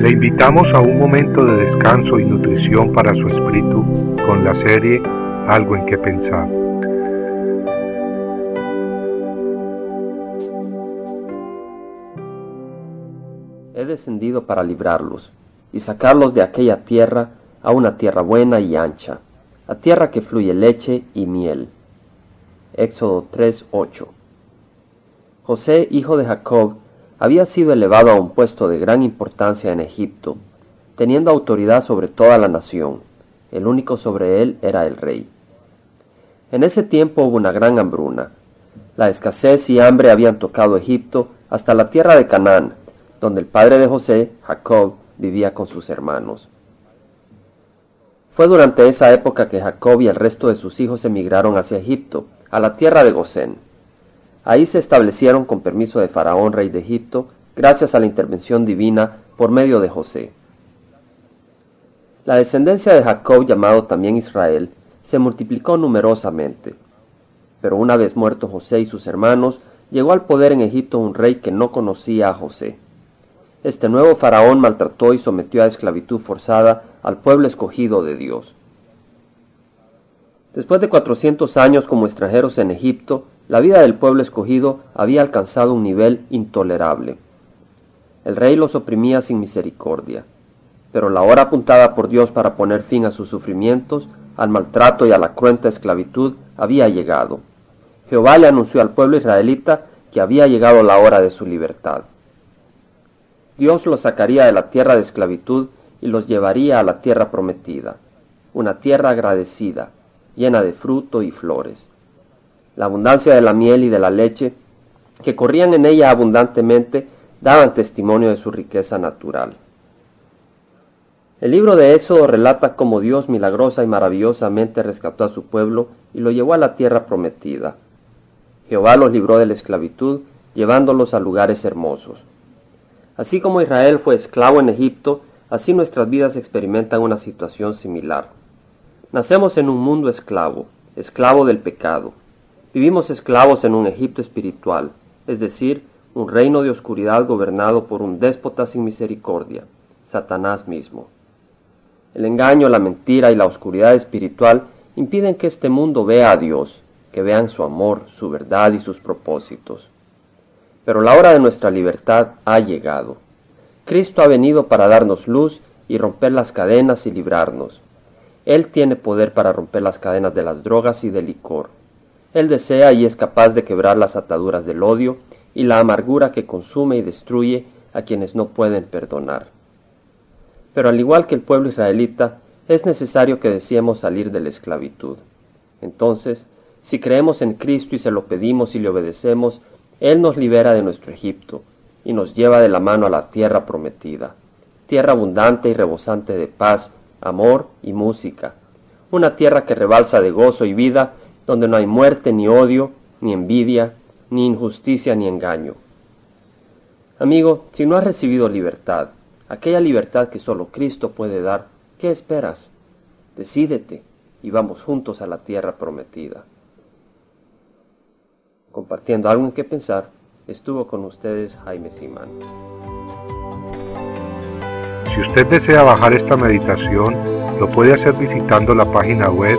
Le invitamos a un momento de descanso y nutrición para su espíritu con la serie Algo en que pensar. He descendido para librarlos y sacarlos de aquella tierra a una tierra buena y ancha, a tierra que fluye leche y miel. Éxodo 3:8 José, hijo de Jacob, había sido elevado a un puesto de gran importancia en Egipto, teniendo autoridad sobre toda la nación. El único sobre él era el rey. En ese tiempo hubo una gran hambruna. La escasez y hambre habían tocado Egipto hasta la tierra de Canaán, donde el padre de José, Jacob, vivía con sus hermanos. Fue durante esa época que Jacob y el resto de sus hijos emigraron hacia Egipto, a la tierra de Gosén. Ahí se establecieron con permiso de Faraón, rey de Egipto, gracias a la intervención divina por medio de José. La descendencia de Jacob, llamado también Israel, se multiplicó numerosamente. Pero una vez muerto José y sus hermanos, llegó al poder en Egipto un rey que no conocía a José. Este nuevo faraón maltrató y sometió a esclavitud forzada al pueblo escogido de Dios. Después de cuatrocientos años como extranjeros en Egipto, la vida del pueblo escogido había alcanzado un nivel intolerable. El rey los oprimía sin misericordia, pero la hora apuntada por Dios para poner fin a sus sufrimientos, al maltrato y a la cruenta esclavitud había llegado. Jehová le anunció al pueblo israelita que había llegado la hora de su libertad. Dios los sacaría de la tierra de esclavitud y los llevaría a la tierra prometida, una tierra agradecida, llena de fruto y flores la abundancia de la miel y de la leche, que corrían en ella abundantemente, daban testimonio de su riqueza natural. El libro de Éxodo relata cómo Dios milagrosa y maravillosamente rescató a su pueblo y lo llevó a la tierra prometida. Jehová los libró de la esclavitud, llevándolos a lugares hermosos. Así como Israel fue esclavo en Egipto, así nuestras vidas experimentan una situación similar. Nacemos en un mundo esclavo, esclavo del pecado. Vivimos esclavos en un Egipto espiritual, es decir, un reino de oscuridad gobernado por un déspota sin misericordia, Satanás mismo. El engaño, la mentira y la oscuridad espiritual impiden que este mundo vea a Dios, que vean su amor, su verdad y sus propósitos. Pero la hora de nuestra libertad ha llegado. Cristo ha venido para darnos luz y romper las cadenas y librarnos. Él tiene poder para romper las cadenas de las drogas y del licor. Él desea y es capaz de quebrar las ataduras del odio y la amargura que consume y destruye a quienes no pueden perdonar. Pero al igual que el pueblo israelita, es necesario que deseemos salir de la esclavitud. Entonces, si creemos en Cristo y se lo pedimos y le obedecemos, Él nos libera de nuestro Egipto y nos lleva de la mano a la tierra prometida, tierra abundante y rebosante de paz, amor y música, una tierra que rebalsa de gozo y vida donde no hay muerte ni odio, ni envidia, ni injusticia ni engaño. Amigo, si no has recibido libertad, aquella libertad que solo Cristo puede dar, ¿qué esperas? Decídete y vamos juntos a la tierra prometida. Compartiendo algo en que pensar, estuvo con ustedes Jaime Simán. Si usted desea bajar esta meditación, lo puede hacer visitando la página web